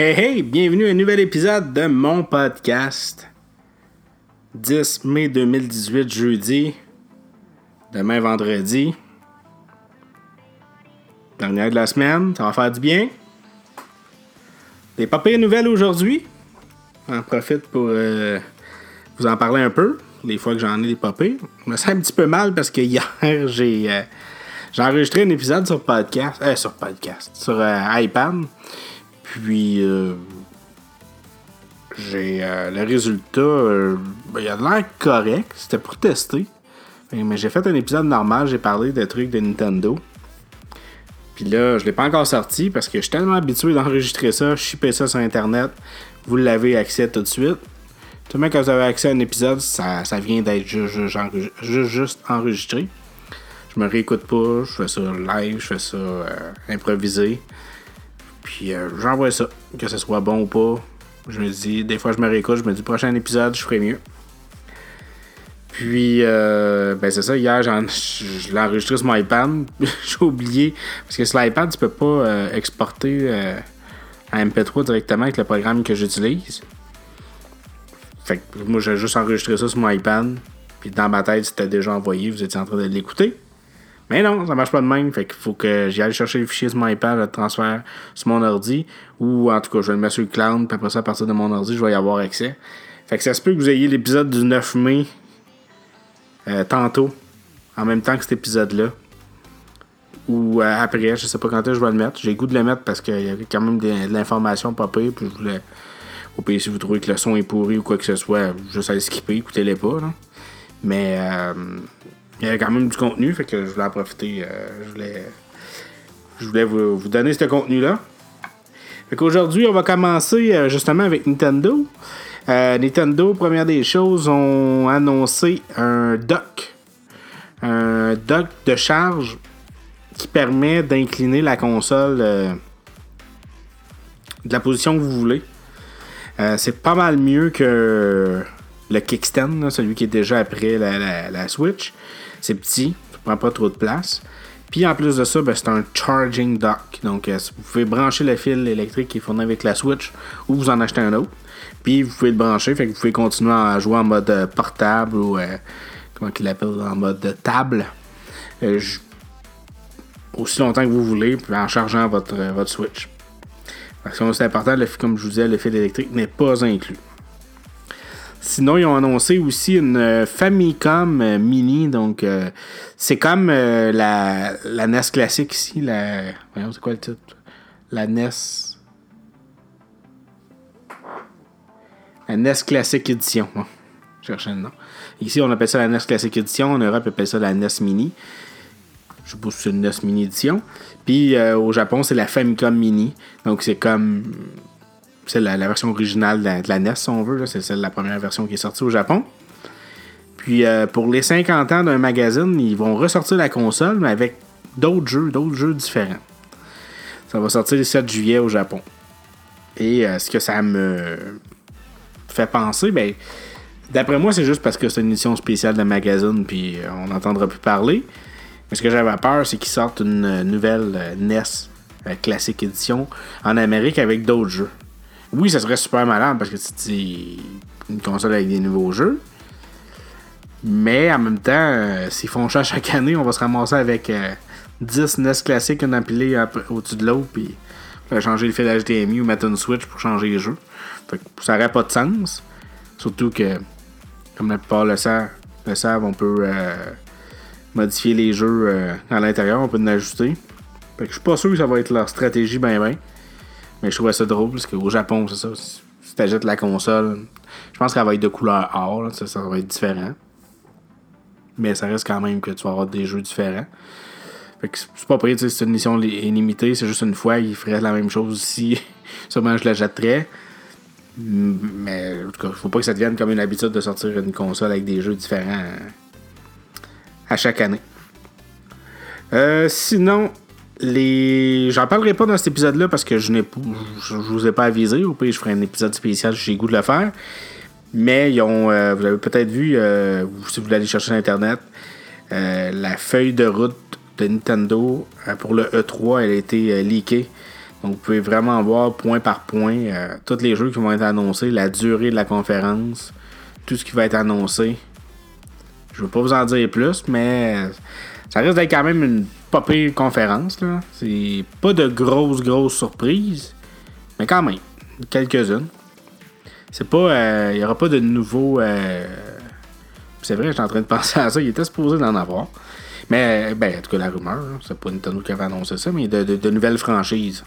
Hey hey, bienvenue à un nouvel épisode de mon podcast. 10 mai 2018, jeudi. Demain, vendredi. Dernière de la semaine, ça va faire du bien. Des pas pires nouvelles aujourd'hui. J'en profite pour euh, vous en parler un peu. Les fois que j'en ai des pas pires. Je me sens un petit peu mal parce que hier, j'ai euh, enregistré un épisode sur podcast. Euh, sur podcast. Sur euh, iPad. Puis, euh, j'ai euh, le résultat. euh, ben, il a l'air correct. C'était pour tester. Mais, j'ai fait un épisode normal. J'ai parlé de trucs de Nintendo. Puis là, je l'ai pas encore sorti parce que je suis tellement habitué d'enregistrer ça, shipper ça sur Internet. Vous l'avez accès tout de suite. Tout le monde, quand vous avez accès à un épisode, ça, vient d'être ju- ju- enregi- ju- juste enregistré. Je me réécoute pas, je fais ça live, je fais ça euh, improvisé. Puis euh, j'envoie ça, que ce soit bon ou pas. Je me dis, des fois je me réécoute, je me dis prochain épisode, je ferai mieux. Puis, euh, ben c'est ça, hier, je l'ai enregistré sur mon iPad. J'ai oublié, parce que sur l'iPad, tu peux pas euh, exporter un MP3 directement avec le programme que j'utilise. Fait que moi, j'ai juste enregistré ça sur mon iPad. Puis dans ma tête, c'était déjà envoyé, vous étiez en train de l'écouter. Mais non, ça marche pas de même. Fait qu'il faut que j'y aille chercher le fichier sur mon iPad, le transfère sur mon ordi. Ou en tout cas, je vais le mettre sur le cloud. Puis après ça, à partir de mon ordi, je vais y avoir accès. Fait que ça se peut que vous ayez l'épisode du 9 mai euh, tantôt, en même temps que cet épisode-là. Ou euh, après, je sais pas quand je vais le mettre. J'ai le goût de le mettre parce qu'il y avait quand même de, l'information pire. Puis je voulais. Au pire, si vous trouvez que le son est pourri ou quoi que ce soit, juste à skipper, écoutez-les pas. là. Mais euh, il y avait quand même du contenu, fait que je voulais en profiter. euh, je voulais, je voulais vous, vous donner ce contenu-là. Fait qu'aujourd'hui, on va commencer euh, justement avec Nintendo. Euh, Nintendo, première des choses, ont annoncé un dock. Un dock de charge qui permet d'incliner la console de la position que vous voulez. C'est pas mal mieux que le kickstand, celui qui est déjà après la, Switch. C'est petit, ça prend pas trop de place. Puis en plus de ça, ben, c'est un charging dock. Donc euh, vous pouvez brancher le fil électrique qui est fourni avec la Switch ou vous en achetez un autre. Puis vous pouvez le brancher, vous pouvez continuer à jouer en mode euh, portable ou euh, comment qu'il l'appelle en mode de table. Aussi longtemps que vous voulez, puis en chargeant votre, votre Switch. Parce que c'est important, comme je vous disais, le fil électrique n'est pas inclus. Sinon, ils ont annoncé aussi une euh, Famicom euh, Mini. Donc, euh, c'est comme euh, la, la NES classique ici. La, voyons, c'est quoi le titre? La NES. La NES Classic Edition. Je cherchais le nom. Ici, on appelle ça la NES Classic Edition. En Europe, on appelle ça la NES Mini. Je sais pas si c'est une NES Mini Edition. Puis au Japon, c'est la Famicom Mini. Donc, c'est comme c'est la, version originale de la, NES, si on veut. C'est celle la première version qui est sortie au Japon. Puis euh, pour les 50 ans d'un magazine, ils vont ressortir la console, mais avec d'autres jeux, d'autres jeux différents. Ça va sortir le 7 juillet au Japon. Et euh, ce que ça me fait penser, ben, d'après moi, c'est juste parce que c'est une édition spéciale de magazine, puis euh, on n'entendra plus parler. Mais ce que j'avais peur, c'est qu'ils sortent une nouvelle NES classique édition en Amérique avec d'autres jeux. Oui, ça serait super malade parce que c'est une console avec des nouveaux jeux. Mais en même temps, s'ils font ça chaque année, on va se ramasser avec euh, 10 NES classiques, une empilée au-dessus de l'autre, puis changer le fil HDMI ou mettre une Switch pour changer les jeux. Fait que ça n'aurait pas de sens. Surtout que, comme la plupart le savent, le savent on peut euh, modifier les jeux euh, à l'intérieur, on peut en ajuster. Fait que je suis pas sûr que ça va être leur stratégie ben ben. Mais je trouvais ça drôle parce qu'au Japon, c'est ça. Si tu achètes la console, je pense qu'elle va être de couleur or, ça, va être différent. Mais ça reste quand même que tu vas avoir des jeux différents. Fait que c'est pas prêt, c'est une mission li- illimitée, c'est juste une fois, il ferait la même chose si sûrement je la jetterais. Mais en tout cas, faut pas que ça devienne comme une habitude de sortir une console avec des jeux différents euh, à chaque année. Euh, sinon, les. J'en parlerai pas dans cet épisode-là parce que je n'ai je, vous ai pas avisé. Au pire, je ferai un épisode spécial j'ai goût de le faire. Mais ils ont, euh, vous l'avez peut-être vu, euh, si vous l'allez chercher sur Internet, euh, la feuille de route de Nintendo euh, pour le E3, elle a été euh, leakée Donc, vous pouvez vraiment voir point par point euh, tous les jeux qui vont être annoncés, la durée de la conférence, tout ce qui va être annoncé. Je ne veux pas vous en dire plus, mais ça risque d'être quand même une pas pire conférence. Là. C'est pas de grosses, grosses surprises, mais quand même, quelques-unes. C'est pas. Il n'y aura pas de nouveaux. c'est vrai, j'étais en train de penser à ça. Il était supposé d'en avoir. Mais, ben, en tout cas, la rumeur, c'est pas Nintendo qui avait annoncé ça, mais de, de, nouvelles franchises.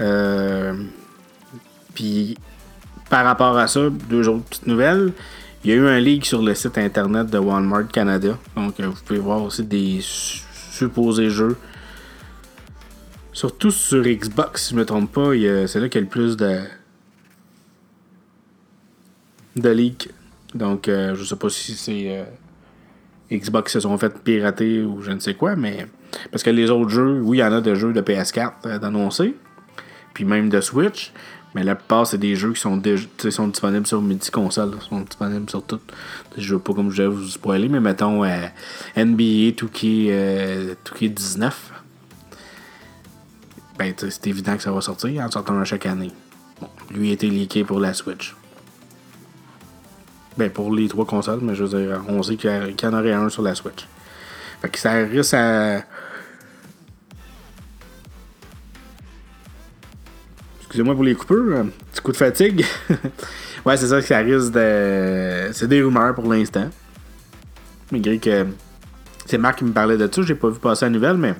Euh, puis, par rapport à ça, deux autres petites nouvelles. Il y a eu un leak sur le site internet de Walmart Canada. Donc, euh, vous pouvez voir aussi des supposés jeux. Surtout sur Xbox, si je ne me trompe pas, c'est là qu'il y a le plus de, de leaks. Donc, euh, je sais pas si c'est Xbox se sont fait pirater ou je ne sais quoi, mais. Parce que les autres jeux, oui, il y en a de jeux de PS4 euh, d'annoncer, puis même de Switch, mais la plupart, c'est des jeux qui sont, sont disponibles sur multi-console, sont disponibles sur tout. Je veux pas comme je vais vous spoiler, mais mettons euh, NBA 2K, 19 ben, c'est évident que ça va sortir en sortant à chaque année. Bon, lui a été leaké pour la Switch. Ben, pour les trois consoles, mais je veux dire, on sait qu'il y en aurait un sur la Switch. Fait que ça risque à. Excusez-moi pour les coupures, un petit coup de fatigue. ouais, c'est ça que ça risque de. C'est des rumeurs pour l'instant. Malgré que. C'est Marc qui me parlait de ça, j'ai pas vu passer la nouvelle, mais.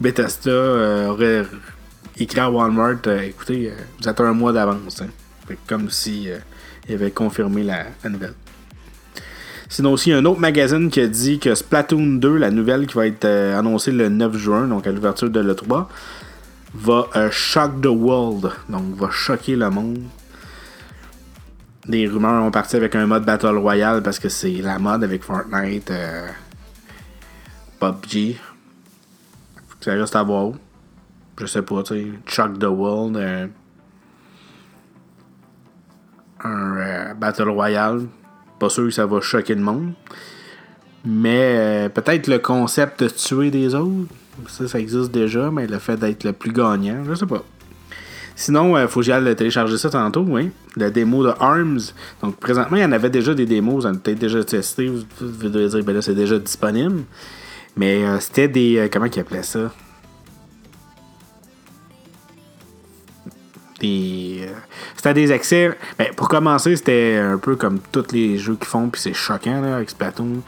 Bethesda euh, aurait écrit à Walmart euh, écoutez, euh, vous êtes un mois d'avance. Hein. Comme si il avait confirmé la, nouvelle. Sinon aussi, un autre magazine qui a dit que Splatoon 2, la nouvelle qui va être euh, annoncée le 9 juin, donc à l'ouverture de l'E3, va euh, shock the world, donc va choquer le monde. Des rumeurs ont parti avec un mode Battle Royale parce que c'est la mode avec Fortnite, euh, PUBG. Ça reste à voir. Je sais pas, tu sais, shock the world un euh, Battle Royale. Pas sûr que ça va choquer le monde. Mais euh, peut-être le concept de tuer des autres. Ça, ça existe déjà, mais le fait d'être le plus gagnant, je sais pas. Sinon, il euh, faut que j'aille télécharger ça tantôt, oui. La démo de ARMS. Donc, présentement, il y en avait déjà des démos. Vous en avez peut-être déjà testé. Vous devez dire, ben là, c'est déjà disponible. Mais c'était des. comment ils appelaient ça? Des. Euh, c'était des accès. Ben, pour commencer, c'était un peu comme tous les jeux qu'ils font, puis c'est choquant là, avec Splatoon.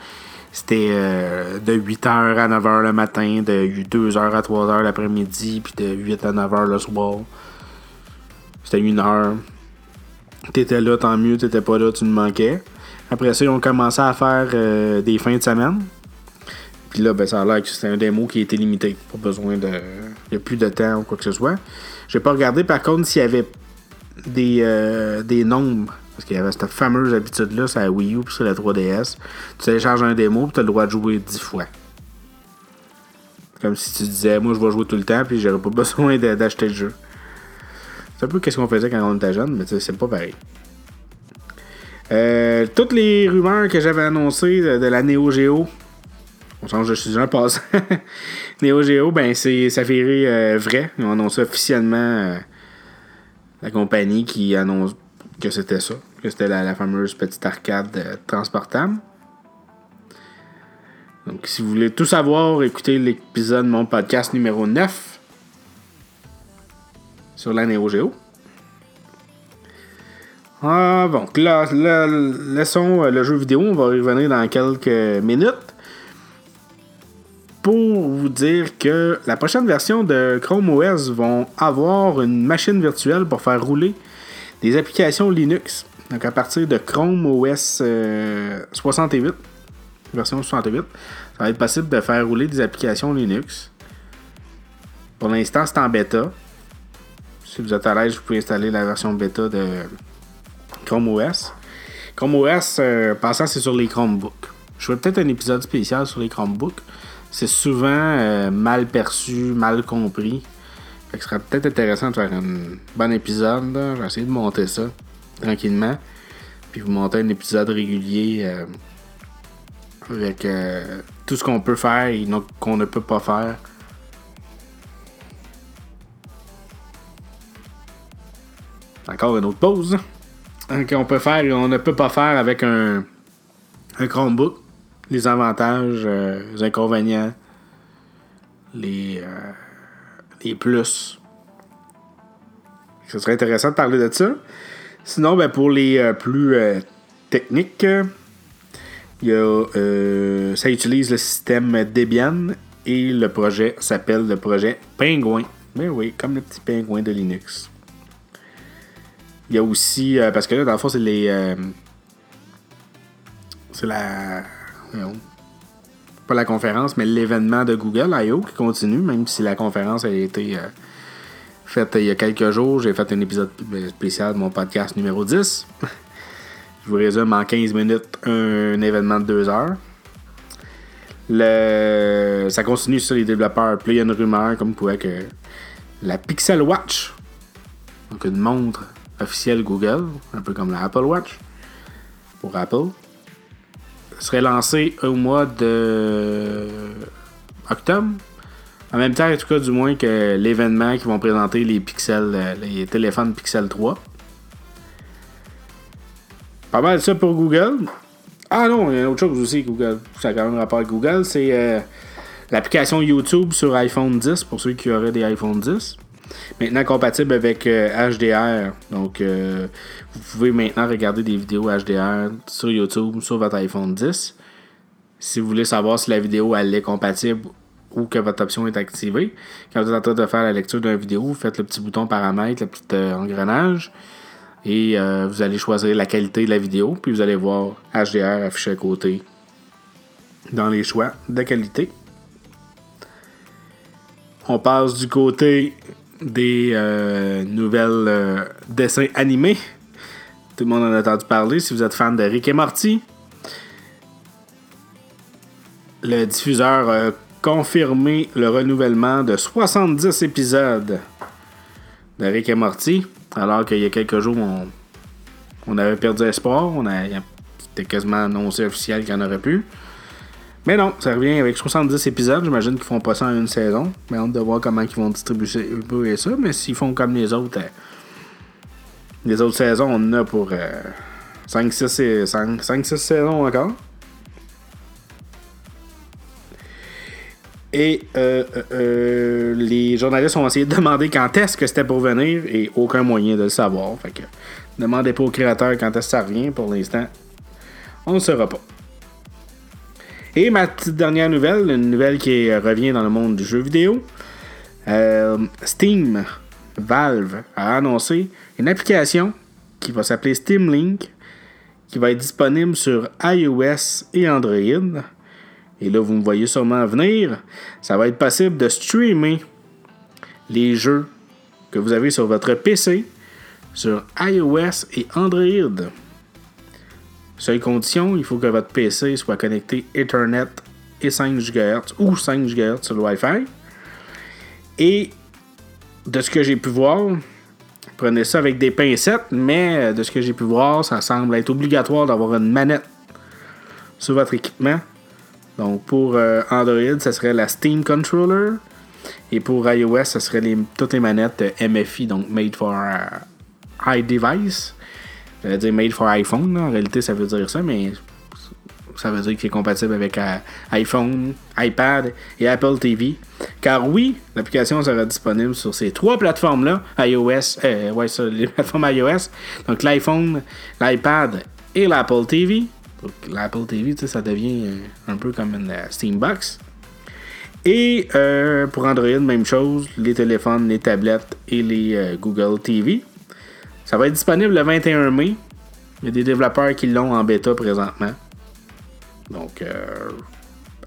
C'était euh, de 8h à 9h le matin, de 2h à 3h l'après-midi, puis de 8 à 9h le soir. C'était une heure. T'étais là, tant mieux, t'étais pas là, tu me manquais. Après ça, ils ont commencé à faire euh, des fins de semaine. Puis là, ben, ça a l'air que c'était un démo qui était limité. Pas besoin de. Il n'y a plus de temps ou quoi que ce soit. J'ai pas regardé par contre s'il y avait des, euh, des nombres. Parce qu'il y avait cette fameuse habitude-là sur la Wii U et sur la 3DS. Tu télécharges un démo et tu as le droit de jouer 10 fois. Comme si tu disais, moi je vais jouer tout le temps puis j'aurais pas besoin d'acheter le jeu. C'est un peu ce qu'on faisait quand on était jeune, mais c'est pas pareil. Euh, toutes les rumeurs que j'avais annoncées de, la Neo Geo, on change de sujet un passe. Neo Geo, ben c'est s'avérer euh, vrai. Ils ont annoncé officiellement euh, la compagnie qui annonce que c'était ça. C'était la, fameuse petite arcade euh, transportable. Donc si vous voulez tout savoir, écoutez l'épisode de mon podcast numéro 9 sur la Neo Geo. Ah, bon, là, là, laissons le jeu vidéo. On va y revenir dans quelques minutes pour vous dire que la prochaine version de Chrome OS vont avoir une machine virtuelle pour faire rouler des applications Linux. Donc à partir de Chrome OS 68, euh, version 68, ça va être possible de faire rouler des applications Linux. Pour l'instant, c'est en bêta. Si vous êtes à l'aise, vous pouvez installer la version bêta de Chrome OS. Chrome OS, euh, passant, c'est sur les Chromebooks. Je ferai peut-être un épisode spécial sur les Chromebooks c'est souvent euh, mal perçu, mal compris. Fait que ce serait peut-être intéressant de faire un bon épisode. Je vais essayer de monter ça tranquillement. Puis vous montez un épisode régulier euh, avec euh, tout ce qu'on peut faire et qu'on ne peut pas faire. Encore une autre pause. Hein, qu'on peut faire et on ne peut pas faire avec un, Chromebook. Les avantages, euh, les inconvénients, les, les plus. Ce serait intéressant de parler de ça. Sinon, ben, pour les euh, plus techniques, il y a, ça utilise le système Debian et le projet s'appelle le projet Penguin. Ben oui, comme le petit pingouin de Linux. Il y a aussi, parce que là, dans le fond, c'est les. c'est la pas la conférence, mais l'événement de Google I.O. qui continue, même si la conférence a été euh, faite il y a quelques jours. J'ai fait un épisode spécial de mon podcast numéro 10. Je vous résume en 15 minutes un, événement de 2 heures. Ça continue sur les développeurs. Puis il y a une rumeur comme quoi que la Pixel Watch, donc une montre officielle Google, un peu comme la Apple Watch pour Apple, serait lancé au mois de octobre. En même temps, en tout cas, du moins que l'événement qui vont présenter les pixels, euh, les téléphones Pixel 3. Pas mal ça pour Google. Ah non, il y a autre chose aussi, Google. Ça a quand même rapport avec Google. C'est euh, l'application YouTube sur iPhone 10 pour ceux qui auraient des iPhone 10. Maintenant compatible avec HDR. Euh, Donc, vous pouvez maintenant regarder des vidéos HDR sur YouTube, sur votre iPhone 10. Si vous voulez savoir si la vidéo elle est compatible ou que votre option est activée. Quand vous êtes en train de faire la lecture d'une vidéo, vous faites le petit bouton paramètre, le petit euh, engrenage. Et vous allez choisir la qualité de la vidéo. Puis vous allez voir HDR affiché à côté dans les choix de qualité. On passe du côté des euh, nouvelles euh, dessins animés. Tout le monde en a entendu parler. Si vous êtes fan de Rick et Morty, le diffuseur confirmé le renouvellement de 70 épisodes de Rick et Morty. Alors qu'il y a quelques jours, on, avait perdu espoir. On a, c'était quasiment annoncé officiel qu'il y en aurait plus. Mais non, ça revient avec 70 épisodes. J'imagine qu'ils font pas ça en une saison. Mais on de voir comment ils vont distribuer ça. Mais s'ils font comme les autres, euh, les autres saisons, on en a pour 5-6 euh, saisons encore. Et euh, les journalistes ont essayé de demander quand est-ce que c'était pour venir et aucun moyen de le savoir. Fait que demandez pas au créateur quand est-ce que ça revient. Pour l'instant, on ne saura pas. Et ma petite dernière nouvelle, une nouvelle qui revient dans le monde du jeu vidéo. Euh, Steam, Valve a annoncé une application qui va s'appeler Steam Link, qui va être disponible sur iOS et Android. Et là, vous me voyez sûrement venir. Ça va être possible de streamer les jeux que vous avez sur votre PC sur iOS et Android. Seule condition, il faut que votre PC soit connecté Ethernet et 5 GHz ou 5 GHz sur le Wi-Fi. Et de ce que j'ai pu voir, prenez ça avec des pincettes, mais de ce que j'ai pu voir, ça semble être obligatoire d'avoir une manette sur votre équipement. Donc pour euh, Android, ça serait la Steam Controller. Et pour iOS, ça serait toutes les manettes MFI, donc Made for uh, iDevice. J'allais dire made for iPhone, en réalité ça veut dire ça, mais ça veut dire qu'il est compatible avec euh, iPhone, iPad et Apple TV. Car oui, l'application sera disponible sur ces trois plateformes-là, iOS, euh, ouais, sur les plateformes iOS, donc l'iPhone, l'iPad et l'Apple TV. Donc l'Apple TV, ça devient euh, un peu comme une Steambox. Et pour Android, même chose, les téléphones, les tablettes et les Google TV. Ça va être disponible le 21 mai. Il y a des développeurs qui l'ont en bêta présentement. Donc, euh,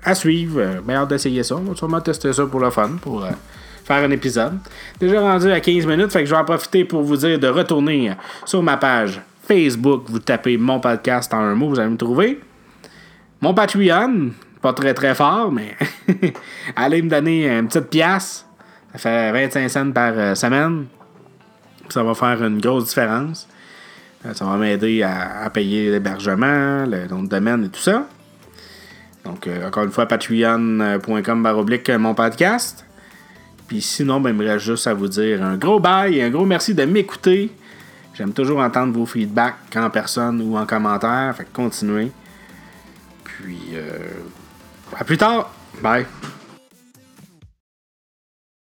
à suivre. Euh, mais hâte d'essayer ça. On va sûrement tester ça pour le fun, pour euh, faire un épisode. Déjà rendu à 15 minutes, fait que je vais en profiter pour vous dire de retourner sur ma page Facebook. Vous tapez mon podcast en un mot, vous allez me trouver. Mon Patreon, pas très très fort, mais allez me donner une petite pièce. Ça fait 25 cents par semaine. Ça va faire une grosse différence. Euh, ça va m'aider à, payer l'hébergement, le nom de domaine et tout ça. Donc, euh, encore une fois, patreon.com baroblique euh, mon podcast. Puis sinon, ben, juste à vous dire un gros bye et un gros merci de m'écouter. J'aime toujours entendre vos feedbacks en personne ou en commentaire. Fait que continuez. Puis, euh, à plus tard. Bye.